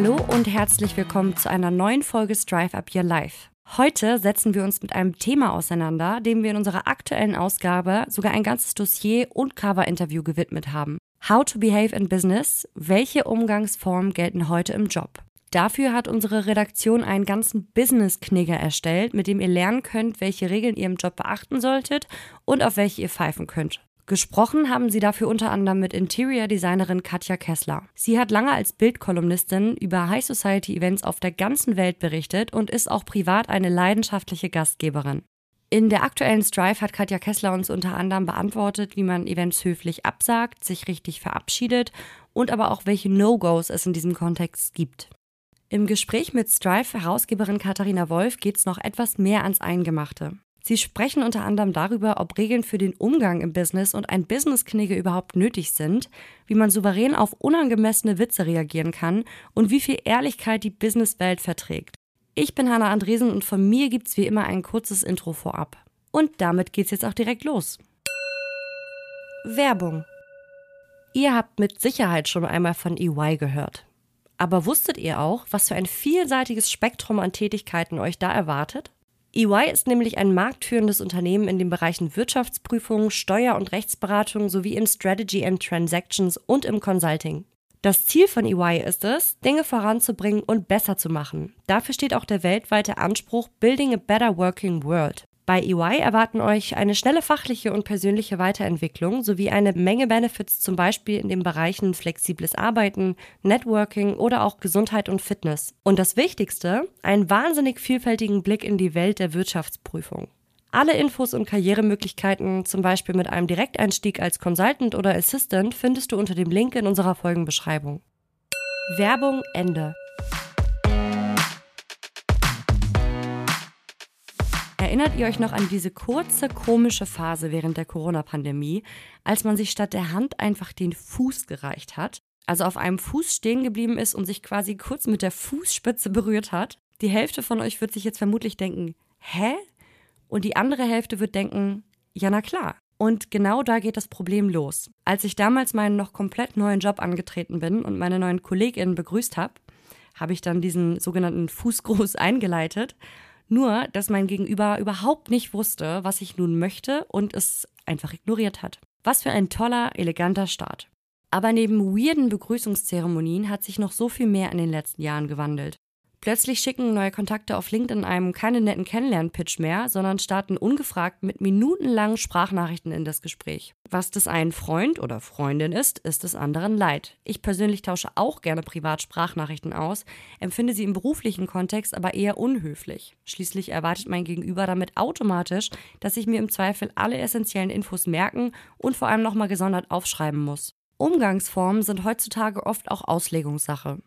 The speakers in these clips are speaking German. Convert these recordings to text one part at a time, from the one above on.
Hallo und herzlich willkommen zu einer neuen Folge Strive Up Your Life. Heute setzen wir uns mit einem Thema auseinander, dem wir in unserer aktuellen Ausgabe sogar ein ganzes Dossier und Cover-Interview gewidmet haben. How to Behave in Business. Welche Umgangsformen gelten heute im Job? Dafür hat unsere Redaktion einen ganzen Business-Knigger erstellt, mit dem ihr lernen könnt, welche Regeln ihr im Job beachten solltet und auf welche ihr pfeifen könnt. Gesprochen haben sie dafür unter anderem mit Interior-Designerin Katja Kessler. Sie hat lange als Bildkolumnistin über High Society Events auf der ganzen Welt berichtet und ist auch privat eine leidenschaftliche Gastgeberin. In der aktuellen Strive hat Katja Kessler uns unter anderem beantwortet, wie man Events höflich absagt, sich richtig verabschiedet und aber auch welche No-Gos es in diesem Kontext gibt. Im Gespräch mit Strive-Herausgeberin Katharina Wolf geht es noch etwas mehr ans Eingemachte. Sie sprechen unter anderem darüber, ob Regeln für den Umgang im Business und ein Business-Knigge überhaupt nötig sind, wie man souverän auf unangemessene Witze reagieren kann und wie viel Ehrlichkeit die Businesswelt verträgt. Ich bin Hanna Andresen und von mir gibt's wie immer ein kurzes Intro vorab. Und damit geht's jetzt auch direkt los. Werbung. Ihr habt mit Sicherheit schon einmal von EY gehört. Aber wusstet ihr auch, was für ein vielseitiges Spektrum an Tätigkeiten euch da erwartet? EY ist nämlich ein marktführendes Unternehmen in den Bereichen Wirtschaftsprüfung, Steuer- und Rechtsberatung sowie im Strategy and Transactions und im Consulting. Das Ziel von EY ist es, Dinge voranzubringen und besser zu machen. Dafür steht auch der weltweite Anspruch Building a Better Working World. Bei EY erwarten euch eine schnelle fachliche und persönliche Weiterentwicklung sowie eine Menge Benefits, zum Beispiel in den Bereichen flexibles Arbeiten, Networking oder auch Gesundheit und Fitness. Und das Wichtigste, einen wahnsinnig vielfältigen Blick in die Welt der Wirtschaftsprüfung. Alle Infos und Karrieremöglichkeiten, zum Beispiel mit einem Direkteinstieg als Consultant oder Assistant, findest du unter dem Link in unserer Folgenbeschreibung. Werbung Ende. Erinnert ihr euch noch an diese kurze, komische Phase während der Corona-Pandemie, als man sich statt der Hand einfach den Fuß gereicht hat? Also auf einem Fuß stehen geblieben ist und sich quasi kurz mit der Fußspitze berührt hat? Die Hälfte von euch wird sich jetzt vermutlich denken, hä? Und die andere Hälfte wird denken, ja na klar. Und genau da geht das Problem los. Als ich damals meinen noch komplett neuen Job angetreten bin und meine neuen KollegInnen begrüßt habe, habe ich dann diesen sogenannten Fußgruß eingeleitet nur, dass mein Gegenüber überhaupt nicht wusste, was ich nun möchte und es einfach ignoriert hat. Was für ein toller, eleganter Start. Aber neben weirden Begrüßungszeremonien hat sich noch so viel mehr in den letzten Jahren gewandelt. Plötzlich schicken neue Kontakte auf LinkedIn einem keine netten Kennenlern-Pitch mehr, sondern starten ungefragt mit minutenlangen Sprachnachrichten in das Gespräch. Was des einen Freund oder Freundin ist, ist des anderen leid. Ich persönlich tausche auch gerne privat Sprachnachrichten aus, empfinde sie im beruflichen Kontext aber eher unhöflich. Schließlich erwartet mein Gegenüber damit automatisch, dass ich mir im Zweifel alle essentiellen Infos merken und vor allem nochmal gesondert aufschreiben muss. Umgangsformen sind heutzutage oft auch Auslegungssache.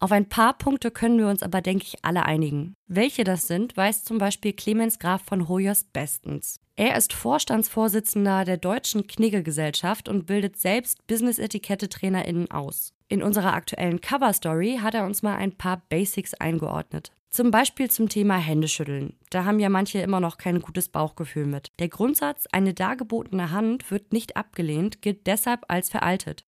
Auf ein paar Punkte können wir uns aber, denke ich, alle einigen. Welche das sind, weiß zum Beispiel Clemens Graf von Hoyers bestens. Er ist Vorstandsvorsitzender der Deutschen Knigge-Gesellschaft und bildet selbst Business-Etikette-TrainerInnen aus. In unserer aktuellen Cover-Story hat er uns mal ein paar Basics eingeordnet. Zum Beispiel zum Thema Händeschütteln. Da haben ja manche immer noch kein gutes Bauchgefühl mit. Der Grundsatz, eine dargebotene Hand wird nicht abgelehnt, gilt deshalb als veraltet.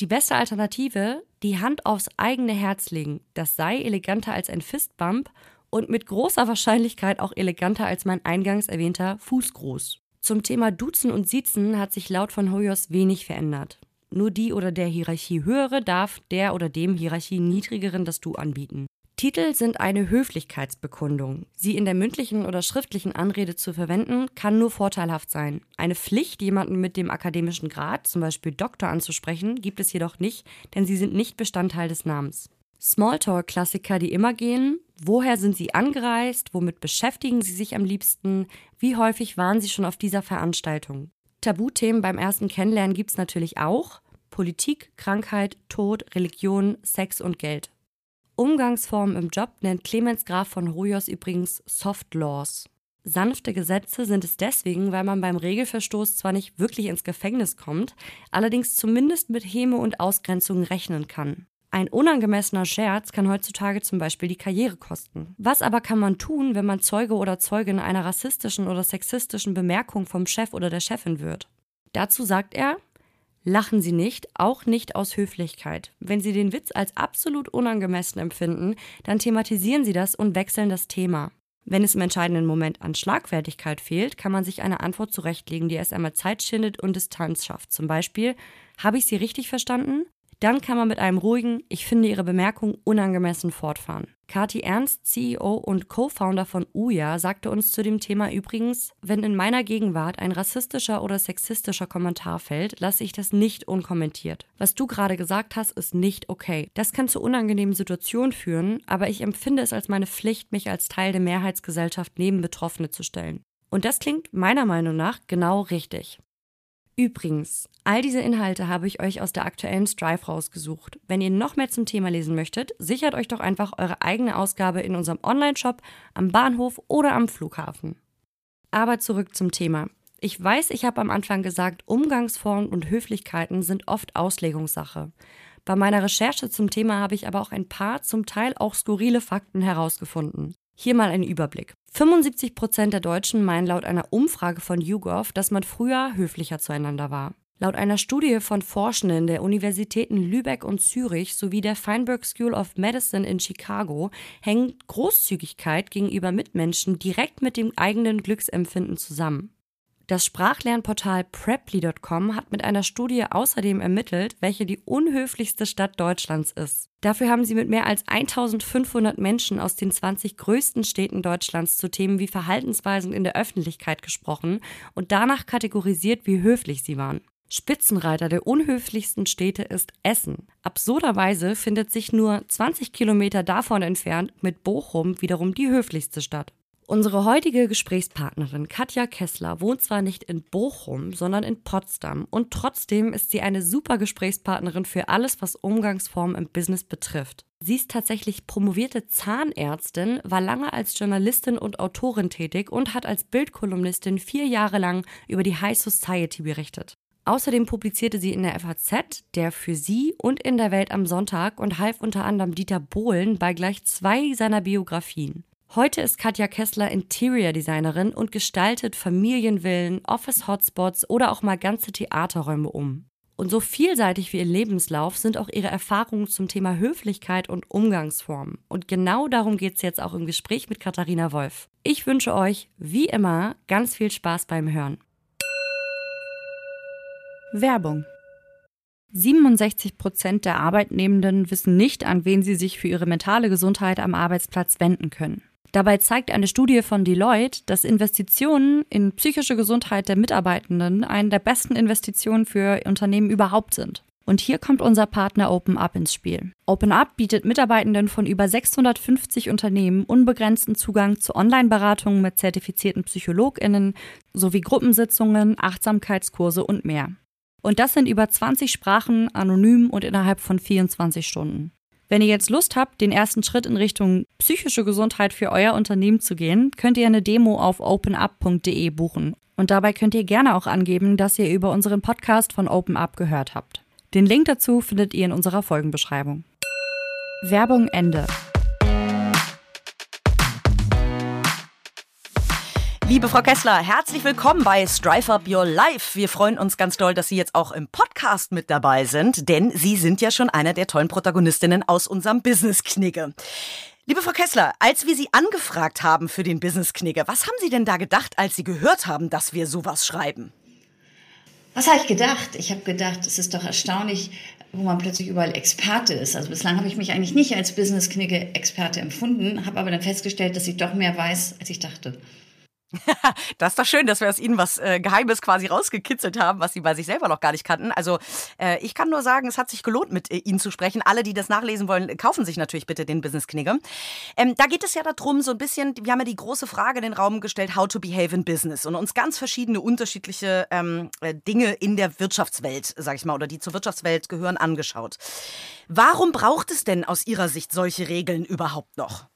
Die beste Alternative, die Hand aufs eigene Herz legen. Das sei eleganter als ein Fistbump und mit großer Wahrscheinlichkeit auch eleganter als mein eingangs erwähnter Fußgruß. Zum Thema Duzen und Siezen hat sich laut von Hoyos wenig verändert. Nur die oder der Hierarchie höhere darf der oder dem Hierarchie niedrigeren das Du anbieten. Titel sind eine Höflichkeitsbekundung. Sie in der mündlichen oder schriftlichen Anrede zu verwenden, kann nur vorteilhaft sein. Eine Pflicht, jemanden mit dem akademischen Grad, zum Beispiel Doktor, anzusprechen, gibt es jedoch nicht, denn sie sind nicht Bestandteil des Namens. Smalltalk-Klassiker, die immer gehen. Woher sind Sie angereist? Womit beschäftigen Sie sich am liebsten? Wie häufig waren Sie schon auf dieser Veranstaltung? Tabuthemen beim ersten Kennenlernen gibt es natürlich auch. Politik, Krankheit, Tod, Religion, Sex und Geld. Umgangsformen im Job nennt Clemens Graf von Rojos übrigens Soft Laws. Sanfte Gesetze sind es deswegen, weil man beim Regelverstoß zwar nicht wirklich ins Gefängnis kommt, allerdings zumindest mit Häme und Ausgrenzung rechnen kann. Ein unangemessener Scherz kann heutzutage zum Beispiel die Karriere kosten. Was aber kann man tun, wenn man Zeuge oder Zeugin einer rassistischen oder sexistischen Bemerkung vom Chef oder der Chefin wird? Dazu sagt er, Lachen Sie nicht, auch nicht aus Höflichkeit. Wenn Sie den Witz als absolut unangemessen empfinden, dann thematisieren Sie das und wechseln das Thema. Wenn es im entscheidenden Moment an Schlagfertigkeit fehlt, kann man sich eine Antwort zurechtlegen, die erst einmal Zeit schindet und Distanz schafft. Zum Beispiel, habe ich Sie richtig verstanden? Dann kann man mit einem ruhigen, ich finde Ihre Bemerkung unangemessen fortfahren. Kati Ernst, CEO und Co-Founder von Uya, sagte uns zu dem Thema übrigens, wenn in meiner Gegenwart ein rassistischer oder sexistischer Kommentar fällt, lasse ich das nicht unkommentiert. Was du gerade gesagt hast, ist nicht okay. Das kann zu unangenehmen Situationen führen, aber ich empfinde es als meine Pflicht, mich als Teil der Mehrheitsgesellschaft neben Betroffene zu stellen. Und das klingt meiner Meinung nach genau richtig. Übrigens, all diese Inhalte habe ich euch aus der aktuellen Strive rausgesucht. Wenn ihr noch mehr zum Thema lesen möchtet, sichert euch doch einfach eure eigene Ausgabe in unserem Online-Shop, am Bahnhof oder am Flughafen. Aber zurück zum Thema. Ich weiß, ich habe am Anfang gesagt, Umgangsformen und Höflichkeiten sind oft Auslegungssache. Bei meiner Recherche zum Thema habe ich aber auch ein paar zum Teil auch skurrile Fakten herausgefunden. Hier mal ein Überblick. 75 Prozent der Deutschen meinen laut einer Umfrage von YouGov, dass man früher höflicher zueinander war. Laut einer Studie von Forschenden der Universitäten Lübeck und Zürich sowie der Feinberg School of Medicine in Chicago hängt Großzügigkeit gegenüber Mitmenschen direkt mit dem eigenen Glücksempfinden zusammen. Das Sprachlernportal Preply.com hat mit einer Studie außerdem ermittelt, welche die unhöflichste Stadt Deutschlands ist. Dafür haben sie mit mehr als 1500 Menschen aus den 20 größten Städten Deutschlands zu Themen wie Verhaltensweisen in der Öffentlichkeit gesprochen und danach kategorisiert, wie höflich sie waren. Spitzenreiter der unhöflichsten Städte ist Essen. Absurderweise findet sich nur 20 Kilometer davon entfernt mit Bochum wiederum die höflichste Stadt. Unsere heutige Gesprächspartnerin Katja Kessler wohnt zwar nicht in Bochum, sondern in Potsdam und trotzdem ist sie eine super Gesprächspartnerin für alles, was Umgangsformen im Business betrifft. Sie ist tatsächlich promovierte Zahnärztin, war lange als Journalistin und Autorin tätig und hat als Bildkolumnistin vier Jahre lang über die High Society berichtet. Außerdem publizierte sie in der FAZ, der für sie und in der Welt am Sonntag und half unter anderem Dieter Bohlen bei gleich zwei seiner Biografien. Heute ist Katja Kessler Interior Designerin und gestaltet Familienvillen, Office-Hotspots oder auch mal ganze Theaterräume um. Und so vielseitig wie ihr Lebenslauf sind auch ihre Erfahrungen zum Thema Höflichkeit und Umgangsformen. Und genau darum geht es jetzt auch im Gespräch mit Katharina Wolf. Ich wünsche euch, wie immer, ganz viel Spaß beim Hören. Werbung 67 Prozent der Arbeitnehmenden wissen nicht, an wen sie sich für ihre mentale Gesundheit am Arbeitsplatz wenden können. Dabei zeigt eine Studie von Deloitte, dass Investitionen in psychische Gesundheit der Mitarbeitenden eine der besten Investitionen für Unternehmen überhaupt sind. Und hier kommt unser Partner OpenUp ins Spiel. OpenUp bietet Mitarbeitenden von über 650 Unternehmen unbegrenzten Zugang zu Online-Beratungen mit zertifizierten PsychologInnen sowie Gruppensitzungen, Achtsamkeitskurse und mehr. Und das sind über 20 Sprachen, anonym und innerhalb von 24 Stunden. Wenn ihr jetzt Lust habt, den ersten Schritt in Richtung psychische Gesundheit für euer Unternehmen zu gehen, könnt ihr eine Demo auf openup.de buchen. Und dabei könnt ihr gerne auch angeben, dass ihr über unseren Podcast von OpenUp gehört habt. Den Link dazu findet ihr in unserer Folgenbeschreibung. Werbung Ende. Liebe Frau Kessler, herzlich willkommen bei Strive Up Your Life. Wir freuen uns ganz doll, dass Sie jetzt auch im Podcast mit dabei sind, denn Sie sind ja schon einer der tollen Protagonistinnen aus unserem Business Knigge. Liebe Frau Kessler, als wir Sie angefragt haben für den Business Knigge, was haben Sie denn da gedacht, als Sie gehört haben, dass wir sowas schreiben? Was habe ich gedacht? Ich habe gedacht, es ist doch erstaunlich, wo man plötzlich überall Experte ist. Also bislang habe ich mich eigentlich nicht als Business-Knigge-Experte empfunden, habe aber dann festgestellt, dass ich doch mehr weiß, als ich dachte. das ist doch schön, dass wir aus Ihnen was äh, Geheimes quasi rausgekitzelt haben, was Sie bei sich selber noch gar nicht kannten. Also äh, ich kann nur sagen, es hat sich gelohnt, mit äh, Ihnen zu sprechen. Alle, die das nachlesen wollen, kaufen sich natürlich bitte den Business Knigge. Ähm, da geht es ja darum, so ein bisschen, wir haben ja die große Frage in den Raum gestellt, how to behave in business und uns ganz verschiedene unterschiedliche ähm, äh, Dinge in der Wirtschaftswelt, sag ich mal, oder die zur Wirtschaftswelt gehören, angeschaut. Warum braucht es denn aus Ihrer Sicht solche Regeln überhaupt noch?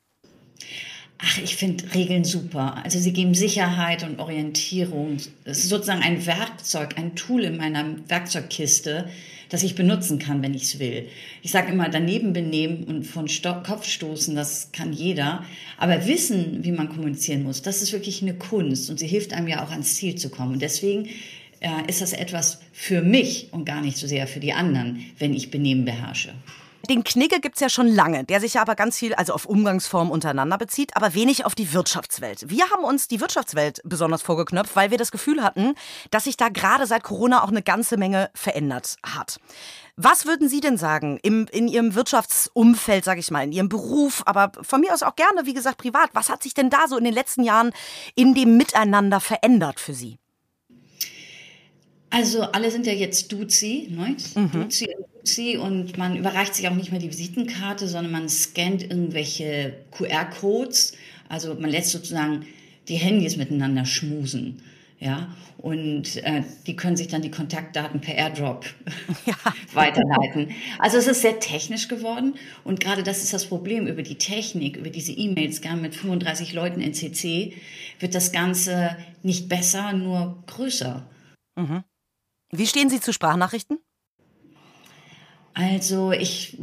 Ach, ich finde Regeln super. Also sie geben Sicherheit und Orientierung. Es ist sozusagen ein Werkzeug, ein Tool in meiner Werkzeugkiste, das ich benutzen kann, wenn ich es will. Ich sage immer, daneben benehmen und von Sto Kopf stoßen, das kann jeder. Aber wissen, wie man kommunizieren muss, das ist wirklich eine Kunst und sie hilft einem ja auch ans Ziel zu kommen. Und deswegen äh, ist das etwas für mich und gar nicht so sehr für die anderen, wenn ich Benehmen beherrsche. Den Knigge gibt's ja schon lange, der sich ja aber ganz viel also auf Umgangsformen untereinander bezieht, aber wenig auf die Wirtschaftswelt. Wir haben uns die Wirtschaftswelt besonders vorgeknöpft, weil wir das Gefühl hatten, dass sich da gerade seit Corona auch eine ganze Menge verändert hat. Was würden Sie denn sagen im, in Ihrem Wirtschaftsumfeld, sage ich mal, in Ihrem Beruf, aber von mir aus auch gerne, wie gesagt, privat? Was hat sich denn da so in den letzten Jahren in dem Miteinander verändert für Sie? Also alle sind ja jetzt Duzi, ne? Mhm. Duzi und Duzi und man überreicht sich auch nicht mehr die Visitenkarte, sondern man scannt irgendwelche QR-Codes. Also man lässt sozusagen die Handys miteinander schmusen. Ja, und äh, die können sich dann die Kontaktdaten per Airdrop ja. weiterleiten. Also es ist sehr technisch geworden und gerade das ist das Problem über die Technik, über diese E-Mails, gern mit 35 Leuten in CC, wird das Ganze nicht besser, nur größer. Mhm. Wie stehen Sie zu Sprachnachrichten? Also ich,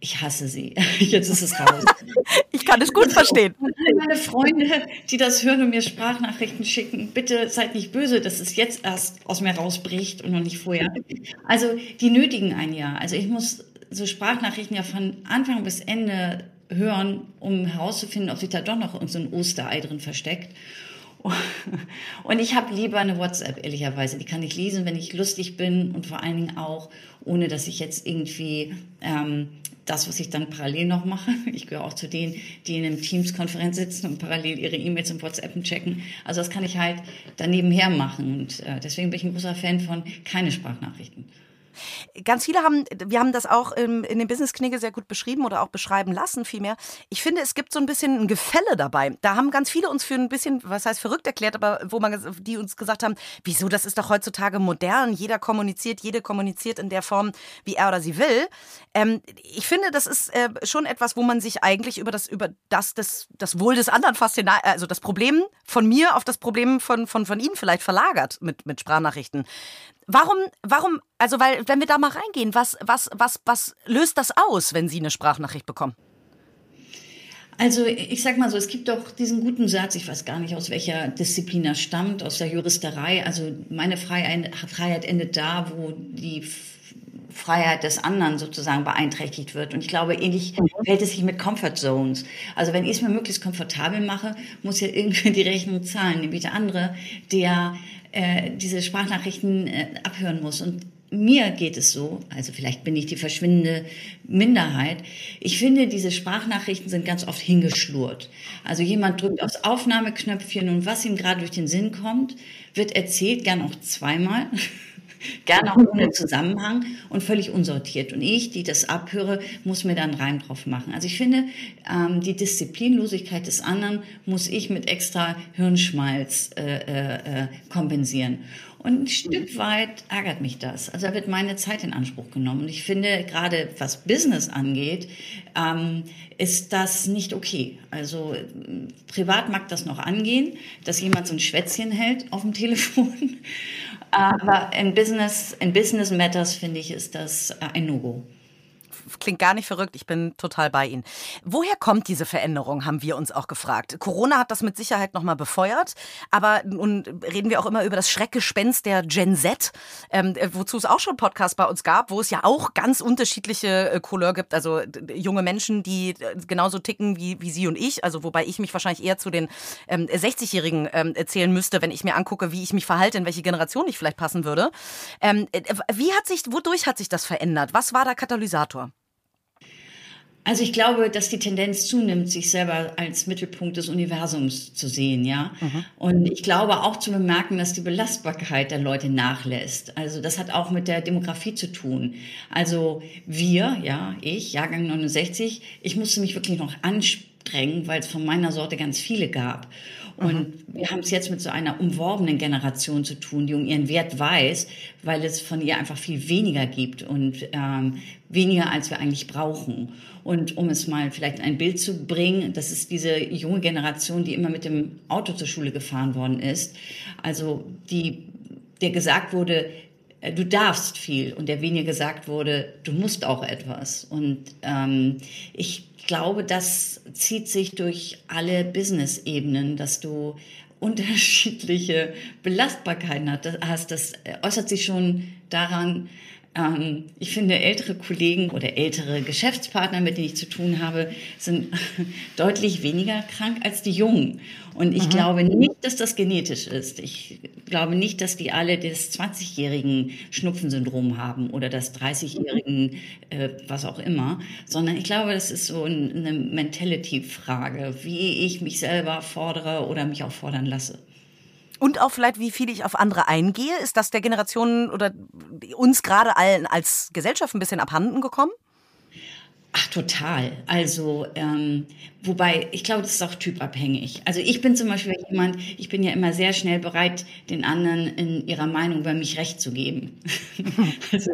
ich hasse sie. Jetzt ist es raus. ich kann es gut verstehen. Meine Freunde, die das hören und mir Sprachnachrichten schicken, bitte seid nicht böse, dass es jetzt erst aus mir rausbricht und noch nicht vorher. Also die nötigen ein Jahr. Also ich muss so Sprachnachrichten ja von Anfang bis Ende hören, um herauszufinden, ob sich da doch noch so ein Osterei drin versteckt. Und ich habe lieber eine WhatsApp, ehrlicherweise. Die kann ich lesen, wenn ich lustig bin und vor allen Dingen auch, ohne dass ich jetzt irgendwie ähm, das, was ich dann parallel noch mache. Ich gehöre auch zu denen, die in einem Teams-Konferenz sitzen und parallel ihre E-Mails und WhatsApp checken. Also das kann ich halt daneben her machen. Und äh, deswegen bin ich ein großer Fan von keine Sprachnachrichten. Ganz viele haben, wir haben das auch in, in dem Business-Knigge sehr gut beschrieben oder auch beschreiben lassen vielmehr. Ich finde, es gibt so ein bisschen ein Gefälle dabei. Da haben ganz viele uns für ein bisschen, was heißt verrückt erklärt, aber wo man, die uns gesagt haben, wieso, das ist doch heutzutage modern. Jeder kommuniziert, jede kommuniziert in der Form, wie er oder sie will. Ähm, ich finde, das ist äh, schon etwas, wo man sich eigentlich über das, über das, das, das Wohl des anderen fast hinein, also das Problem von mir auf das Problem von, von, von ihm vielleicht verlagert mit, mit Sprachnachrichten. Warum, warum, also weil, wenn wir da mal reingehen, was, was, was, was löst das aus, wenn Sie eine Sprachnachricht bekommen? Also ich sag mal so, es gibt doch diesen guten Satz, ich weiß gar nicht, aus welcher Disziplin er stammt, aus der Juristerei. Also meine Freiheit, endet da, wo die Freiheit des anderen sozusagen beeinträchtigt wird. Und ich glaube, ähnlich verhält es sich mit Comfort Zones. Also wenn ich es mir möglichst komfortabel mache, muss ja irgendwie die Rechnung zahlen, nämlich der andere, der äh, diese Sprachnachrichten äh, abhören muss. Und mir geht es so, also vielleicht bin ich die verschwindende Minderheit. Ich finde, diese Sprachnachrichten sind ganz oft hingeschlurrt. Also jemand drückt aufs Aufnahmeknöpfchen und was ihm gerade durch den Sinn kommt, wird erzählt, gern auch zweimal. Gerne auch ohne Zusammenhang und völlig unsortiert. Und ich, die das abhöre, muss mir dann Reim drauf machen. Also ich finde, ähm, die Disziplinlosigkeit des anderen muss ich mit extra Hirnschmalz äh, äh, äh kompensieren. Und ein Stück weit ärgert mich das. Also da wird meine Zeit in Anspruch genommen. Und ich finde, gerade was Business angeht, ähm, ist das nicht okay. Also privat mag das noch angehen, dass jemand so ein Schwätzchen hält auf dem Telefon. Aber in Business, in Business Matters finde ich, ist das ein No-Go klingt gar nicht verrückt. Ich bin total bei Ihnen. Woher kommt diese Veränderung, haben wir uns auch gefragt. Corona hat das mit Sicherheit nochmal befeuert. Aber nun reden wir auch immer über das Schreckgespenst der Gen Z, ähm, wozu es auch schon Podcasts bei uns gab, wo es ja auch ganz unterschiedliche äh, Couleur gibt. Also junge Menschen, die äh, genauso ticken wie, wie Sie und ich. Also wobei ich mich wahrscheinlich eher zu den ähm, 60-Jährigen ähm, erzählen müsste, wenn ich mir angucke, wie ich mich verhalte, in welche Generation ich vielleicht passen würde. Ähm, äh, wie hat sich, wodurch hat sich das verändert? Was war der Katalysator? Also ich glaube, dass die Tendenz zunimmt, sich selber als Mittelpunkt des Universums zu sehen, ja. Mhm. Und ich glaube auch zu bemerken, dass die Belastbarkeit der Leute nachlässt. Also das hat auch mit der Demografie zu tun. Also wir, ja, ich, Jahrgang 69, ich musste mich wirklich noch anstrengen, weil es von meiner Sorte ganz viele gab. Und mhm. wir haben es jetzt mit so einer umworbenen Generation zu tun, die um ihren Wert weiß, weil es von ihr einfach viel weniger gibt und ähm, weniger, als wir eigentlich brauchen. Und um es mal vielleicht ein Bild zu bringen, das ist diese junge Generation, die immer mit dem Auto zur Schule gefahren worden ist. Also die, der gesagt wurde, du darfst viel und der weniger gesagt wurde, du musst auch etwas. Und ähm, ich glaube, das zieht sich durch alle Business-Ebenen, dass du unterschiedliche Belastbarkeiten hast. Das äußert sich schon daran, ähm, ich finde, ältere Kollegen oder ältere Geschäftspartner, mit denen ich zu tun habe, sind deutlich weniger krank als die Jungen. Und ich mhm. glaube nicht, dass das genetisch ist. Ich glaube nicht, dass die alle das 20-jährigen Schnupfensyndrom haben oder das 30-jährigen, äh, was auch immer, sondern ich glaube, das ist so eine Mentality-Frage, wie ich mich selber fordere oder mich auch fordern lasse. Und auch vielleicht, wie viel ich auf andere eingehe. Ist das der Generation oder uns gerade allen als Gesellschaft ein bisschen abhanden gekommen? Ach, total. Also, ähm, wobei, ich glaube, das ist auch typabhängig. Also ich bin zum Beispiel jemand, ich bin ja immer sehr schnell bereit, den anderen in ihrer Meinung über mich recht zu geben. also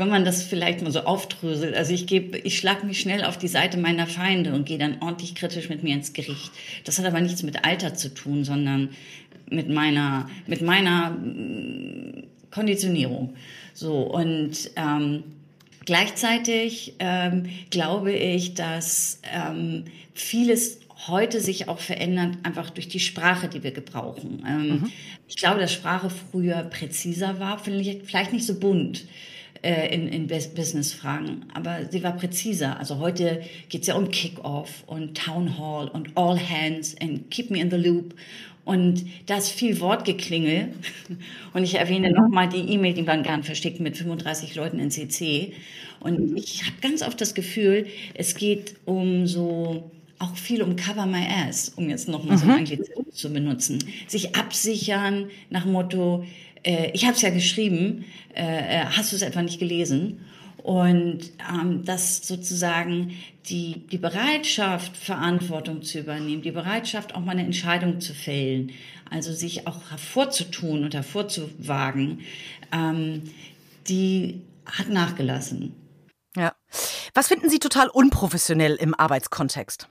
wenn man das vielleicht mal so aufdröselt. Also ich gebe, ich schlage mich schnell auf die Seite meiner Feinde und gehe dann ordentlich kritisch mit mir ins Gericht. Das hat aber nichts mit Alter zu tun, sondern mit meiner, mit meiner mm, Konditionierung. So, und ähm, gleichzeitig ähm, glaube ich, dass ähm, vieles heute sich auch verändert, einfach durch die Sprache, die wir gebrauchen. Ähm, mhm. Ich glaube, dass Sprache früher präziser war, vielleicht nicht so bunt äh, in, in Business-Fragen, aber sie war präziser. Also heute geht es ja um Kick-Off und Town Hall und All Hands und Keep Me in the Loop und da ist viel Wortgeklingel. Und ich erwähne nochmal die E-Mail, die man gern verschickt mit 35 Leuten in CC. Und ich habe ganz oft das Gefühl, es geht um so auch viel um Cover My Ass, um jetzt nochmal so ein mhm. Anglizismus zu benutzen. Sich absichern nach Motto, äh, ich habe es ja geschrieben, äh, äh hast du es etwa nicht gelesen? Und ähm, dass sozusagen die, die Bereitschaft, Verantwortung zu übernehmen, die Bereitschaft, auch mal eine Entscheidung zu fällen, also sich auch hervorzutun und hervorzuwagen, ähm, die hat nachgelassen. Ja. Was finden Sie total unprofessionell im Arbeitskontext?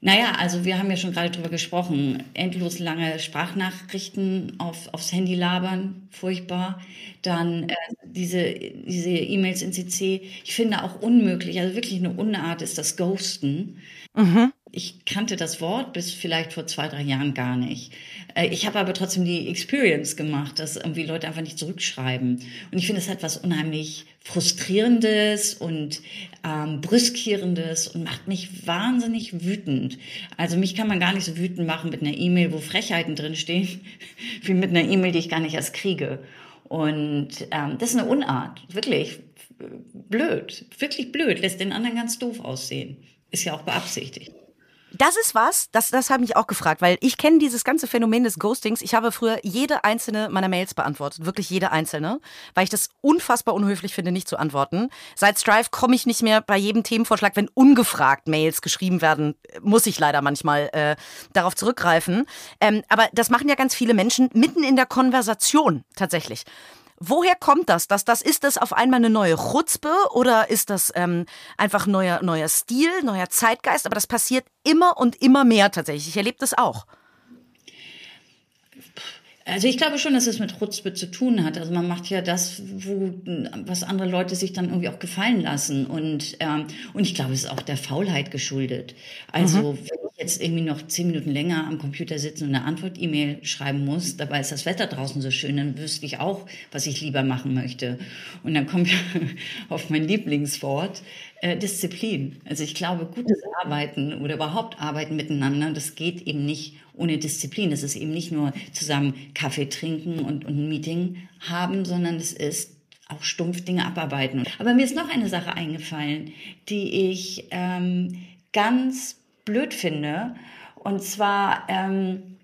Naja, also wir haben ja schon gerade drüber gesprochen. Endlos lange Sprachnachrichten auf, aufs Handy labern, furchtbar. Dann äh, diese diese E-Mails in CC. Ich finde auch unmöglich, also wirklich eine Unart ist das Ghosten. Mhm. Ich kannte das Wort bis vielleicht vor zwei, drei Jahren gar nicht. Äh, ich habe aber trotzdem die Experience gemacht, dass irgendwie Leute einfach nicht zurückschreiben. Und ich finde, es hat was unheimlich Frustrierendes und ähm, Brüskierendes und macht mich wahnsinnig wütend. Also mich kann man gar nicht so wütend machen mit einer E-Mail, wo Frechheiten drinstehen, wie mit einer E-Mail, die ich gar nicht erst kriege. Und ähm, das ist eine Unart, wirklich blöd, wirklich blöd, lässt den anderen ganz doof aussehen. Ist ja auch beabsichtigt. Das ist was, das, das habe ich auch gefragt, weil ich kenne dieses ganze Phänomen des Ghostings. Ich habe früher jede einzelne meiner Mails beantwortet, wirklich jede einzelne, weil ich das unfassbar unhöflich finde, nicht zu antworten. Seit Strive komme ich nicht mehr bei jedem Themenvorschlag, wenn ungefragt Mails geschrieben werden, muss ich leider manchmal äh, darauf zurückgreifen. Ähm, aber das machen ja ganz viele Menschen mitten in der Konversation tatsächlich. Woher kommt das? Dass das ist das auf einmal eine neue Chutzpe oder ist das ähm, einfach neuer neuer Stil, neuer Zeitgeist? Aber das passiert immer und immer mehr tatsächlich. Ich erlebe das auch. Also ich glaube schon, dass es mit Chutzpe zu tun hat. Also man macht ja das, wo, was andere Leute sich dann irgendwie auch gefallen lassen. Und, ähm, und ich glaube, es ist auch der Faulheit geschuldet. Also mhm. wenn ich jetzt irgendwie noch zehn Minuten länger am Computer sitzen und eine Antwort-E-Mail schreiben muss, dabei ist das Wetter draußen so schön, dann wüsste ich auch, was ich lieber machen möchte. Und dann kommt ja auf mein Lieblingswort, Disziplin. Also ich glaube, gutes Arbeiten oder überhaupt Arbeiten miteinander, das geht eben nicht ohne Disziplin. Es ist eben nicht nur zusammen Kaffee trinken und, und ein Meeting haben, sondern es ist auch stumpf Dinge abarbeiten. Aber mir ist noch eine Sache eingefallen, die ich ähm, ganz blöd finde. Und zwar ähm,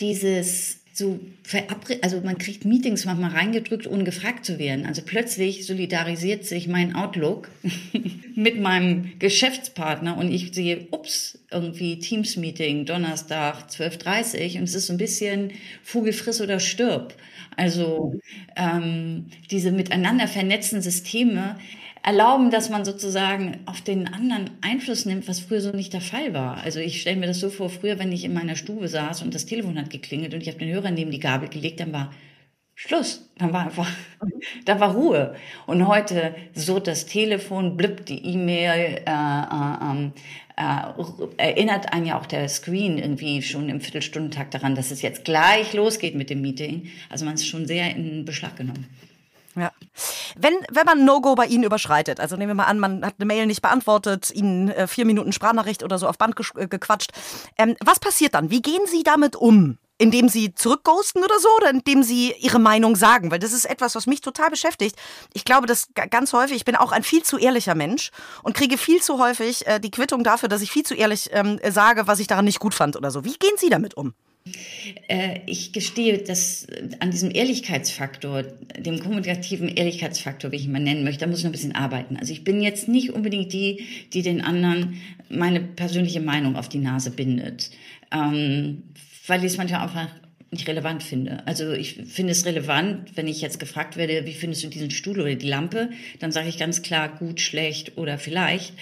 dieses so verabredet, also man kriegt Meetings manchmal reingedrückt, ohne gefragt zu werden. Also plötzlich solidarisiert sich mein Outlook mit meinem Geschäftspartner und ich sehe, ups, irgendwie Teams-Meeting, Donnerstag, 12.30 und es ist so ein bisschen Vogel friss oder stirb. Also ähm, diese miteinander vernetzten Systeme erlauben, dass man sozusagen auf den anderen Einfluss nimmt, was früher so nicht der Fall war. Also ich stelle mir das so vor, früher, wenn ich in meiner Stube saß und das Telefon hat geklingelt und ich habe den Hörer neben die Gabel gelegt, dann war Schluss. Dann war einfach, da war Ruhe. Und heute so das Telefon, blippt die E-Mail, äh, äh, ähm, äh, erinnert einen ja auch der Screen irgendwie schon im Viertelstundentakt daran, dass es jetzt gleich losgeht mit dem Meeting. Also man ist schon sehr in Beschlag genommen. Ja. Wenn, wenn man No-Go bei Ihnen überschreitet, also nehmen wir mal an, man hat eine Mail nicht beantwortet, Ihnen äh, vier Minuten Sprachnachricht oder so auf Band äh, gequatscht, ähm, was passiert dann? Wie gehen Sie damit um? Indem sie zurückghosten oder so oder indem sie ihre Meinung sagen? Weil das ist etwas, was mich total beschäftigt. Ich glaube, dass ganz häufig, ich bin auch ein viel zu ehrlicher Mensch und kriege viel zu häufig äh, die Quittung dafür, dass ich viel zu ehrlich ähm, sage, was ich daran nicht gut fand oder so. Wie gehen Sie damit um? Äh, ich gestehe, dass an diesem Ehrlichkeitsfaktor, dem kommunikativen Ehrlichkeitsfaktor, wie ich ihn mal nennen möchte, da muss ich noch ein bisschen arbeiten. Also ich bin jetzt nicht unbedingt die, die den anderen meine persönliche Meinung auf die Nase bindet, ähm, weil ich es manchmal einfach nicht relevant finde. Also ich finde es relevant, wenn ich jetzt gefragt werde, wie findest du diesen Stuhl oder die Lampe, dann sage ich ganz klar gut, schlecht oder vielleicht.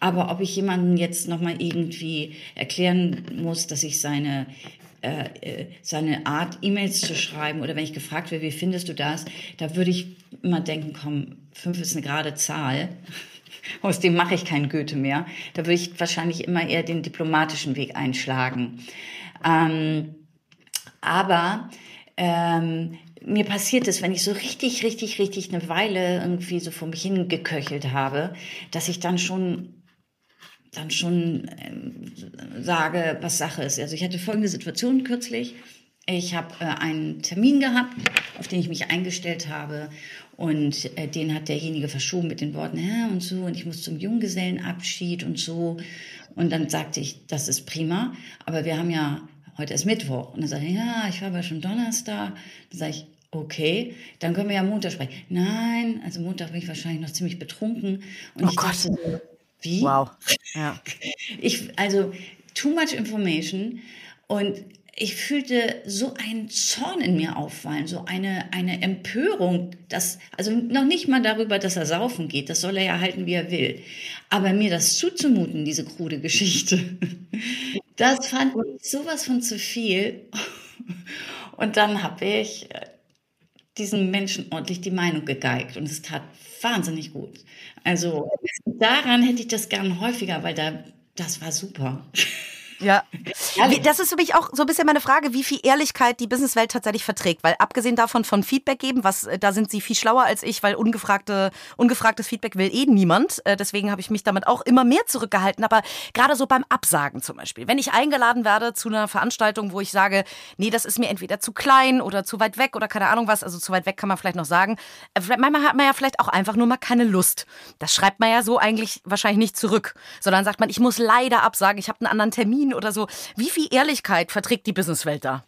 Aber ob ich jemanden jetzt nochmal irgendwie erklären muss, dass ich seine äh, äh, seine Art, E-Mails zu schreiben oder wenn ich gefragt werde, wie findest du das, da würde ich immer denken, komm, fünf ist eine gerade Zahl. Aus dem mache ich keinen Goethe mehr. Da würde ich wahrscheinlich immer eher den diplomatischen Weg einschlagen. Ähm, aber ähm, mir passiert es, wenn ich so richtig, richtig, richtig eine Weile irgendwie so vor mich hingeköchelt habe, dass ich dann schon dann schon äh, sage, was Sache ist. Also ich hatte folgende Situation kürzlich. Ich habe äh, einen Termin gehabt, auf den ich mich eingestellt habe und äh, den hat derjenige verschoben mit den Worten, ja und so und ich muss zum Junggesellenabschied und so. Und dann sagte ich, das ist prima, aber wir haben ja heute ist Mittwoch. Und dann sage ich, ja, ich war aber schon Donnerstag. Dann sage ich, okay, dann können wir ja Montag sprechen. Nein, also Montag bin ich wahrscheinlich noch ziemlich betrunken. Und oh ich Gott. dachte, wie? Wow. Ja. Ich, also, too much information. Und ich fühlte so einen Zorn in mir auffallen, so eine, eine Empörung, dass, also noch nicht mal darüber, dass er saufen geht, das soll er ja halten, wie er will. Aber mir das zuzumuten, diese krude Geschichte, das fand ich sowas von zu viel. Und dann habe ich diesen Menschen ordentlich die Meinung gegeigt und es tat wahnsinnig gut. Also daran hätte ich das gern häufiger, weil da, das war super. Ja. Das ist für mich auch so ein bisschen meine Frage, wie viel Ehrlichkeit die Businesswelt tatsächlich verträgt. Weil abgesehen davon von Feedback geben, was äh, da sind sie viel schlauer als ich, weil ungefragte, ungefragtes Feedback will eh niemand. Äh, deswegen habe ich mich damit auch immer mehr zurückgehalten. Aber gerade so beim Absagen zum Beispiel. Wenn ich eingeladen werde zu einer Veranstaltung, wo ich sage, nee, das ist mir entweder zu klein oder zu weit weg oder keine Ahnung was, also zu weit weg kann man vielleicht noch sagen. Äh, manchmal hat man ja vielleicht auch einfach nur mal keine Lust. Das schreibt man ja so eigentlich wahrscheinlich nicht zurück, sondern sagt man, ich muss leider absagen, ich habe einen anderen Termin oder so. Wie viel Ehrlichkeit verträgt die Businesswelt da?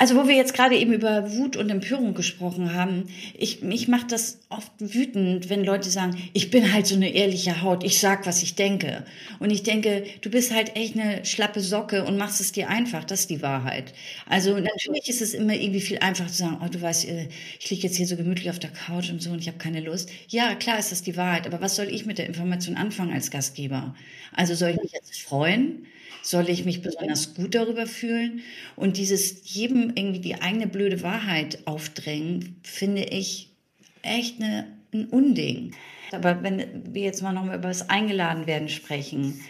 Also wo wir jetzt gerade eben über Wut und Empörung gesprochen haben, ich, mich macht das oft wütend, wenn Leute sagen, ich bin halt so eine ehrliche Haut, ich sag, was ich denke. Und ich denke, du bist halt echt eine schlappe Socke und machst es dir einfach, das ist die Wahrheit. Also natürlich ist es immer irgendwie viel einfacher zu sagen, oh, du weißt, äh, ich liege jetzt hier so gemütlich auf der Couch und so und ich habe keine Lust. Ja, klar ist das die Wahrheit, aber was soll ich mit der Information anfangen als Gastgeber? Also soll ich mich jetzt freuen? Soll ich mich besonders gut darüber fühlen? Und dieses jedem irgendwie die eigene blöde Wahrheit aufdrängen, finde ich echt eine, ein Unding. Aber wenn wir jetzt mal nochmal über das Eingeladenwerden sprechen.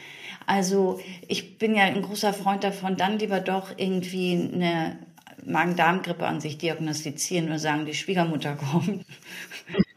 Also ich bin ja ein großer Freund davon, dann lieber doch irgendwie eine Magen-Darm-Grippe an sich diagnostizieren oder sagen, die Schwiegermutter kommt.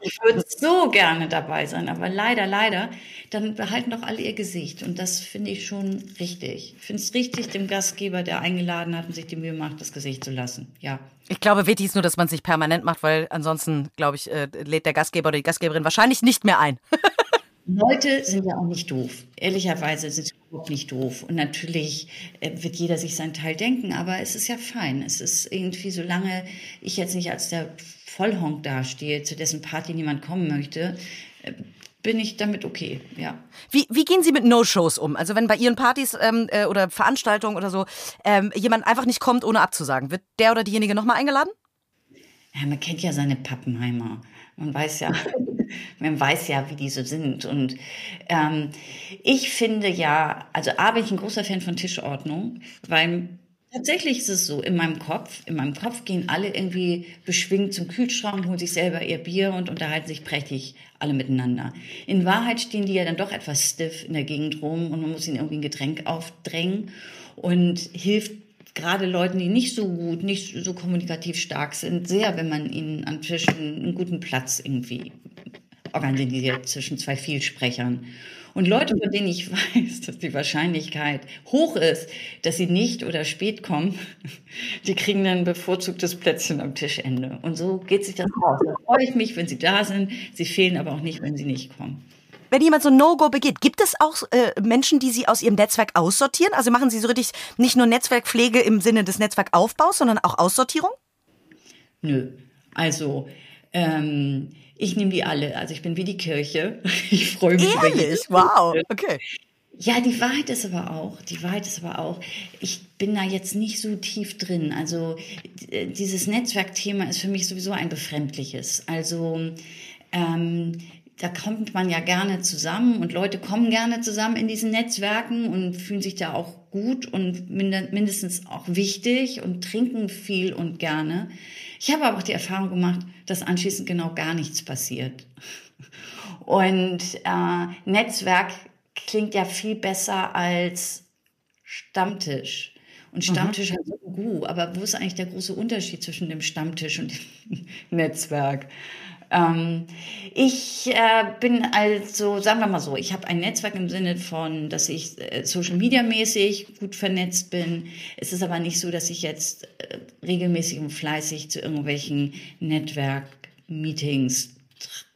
Ich würde so gerne dabei sein, aber leider, leider, dann behalten doch alle ihr Gesicht. Und das finde ich schon richtig. Ich finde es richtig, dem Gastgeber, der eingeladen hat und sich die Mühe macht, das Gesicht zu lassen. Ja. Ich glaube, wichtig ist nur, dass man es nicht permanent macht, weil ansonsten, glaube ich, äh, lädt der Gastgeber oder die Gastgeberin wahrscheinlich nicht mehr ein. Leute sind ja auch nicht doof. Ehrlicherweise sind sie überhaupt nicht doof. Und natürlich äh, wird jeder sich seinen Teil denken, aber es ist ja fein. Es ist irgendwie, solange ich jetzt nicht als der Vollhonk dastehe, zu dessen Party niemand kommen möchte, äh, bin ich damit okay, ja. Wie, wie gehen Sie mit No-Shows um? Also wenn bei Ihren Partys ähm, äh, oder Veranstaltungen oder so ähm, jemand einfach nicht kommt, ohne abzusagen, wird der oder diejenige nochmal eingeladen? Ja, man kennt ja seine Pappenheimer. Man weiß ja, man weiß ja, wie die so sind. Und ähm, ich finde ja, also A bin ich ein großer Fan von Tischordnung, weil tatsächlich ist es so, in meinem Kopf, in meinem Kopf gehen alle irgendwie beschwingt zum Kühlschrank, holen sich selber ihr Bier und unterhalten sich prächtig alle miteinander. In Wahrheit stehen die ja dann doch etwas stiff in der Gegend rum und man muss ihnen irgendwie ein Getränk aufdrängen und hilft gerade Leuten, die nicht so gut, nicht so kommunikativ stark sind, sehr, wenn man ihnen an Tischen einen guten Platz irgendwie organisiert zwischen zwei Vielsprechern. Und Leute, von denen ich weiß, dass die Wahrscheinlichkeit hoch ist, dass sie nicht oder spät kommen, die kriegen dann ein bevorzugtes Plätzchen am Tischende. Und so geht sich das aus. Da freue ich mich, wenn sie da sind. Sie fehlen aber auch nicht, wenn sie nicht kommen. Wenn jemand so ein No-Go begeht, gibt es auch äh, Menschen, die Sie aus Ihrem Netzwerk aussortieren? Also machen Sie so richtig nicht nur Netzwerkpflege im Sinne des Netzwerkaufbaus, sondern auch Aussortierung? Nö. Also, ähm, ich nehme die alle. Also ich bin wie die Kirche. Ich freue mich Ehrlich? über jedes. Wow, okay. Ja, die Wahrheit ist aber auch, die Wahrheit ist aber auch, ich bin da jetzt nicht so tief drin. Also dieses Netzwerkthema ist für mich sowieso ein befremdliches. Also ähm, da kommt man ja gerne zusammen und Leute kommen gerne zusammen in diesen Netzwerken und fühlen sich da auch gut und mindestens auch wichtig und trinken viel und gerne. Ich habe aber auch die Erfahrung gemacht, dass anschließend genau gar nichts passiert. Und äh, Netzwerk klingt ja viel besser als Stammtisch. Und Stammtisch mhm. hat so Gu, aber wo ist eigentlich der große Unterschied zwischen dem Stammtisch und dem Netzwerk? Ähm, ich äh, bin also, sagen wir mal so, ich habe ein Netzwerk im Sinne von, dass ich äh, Social Media mäßig gut vernetzt bin. Es ist aber nicht so, dass ich jetzt äh, regelmäßig und fleißig zu irgendwelchen Netzwerk-Meetings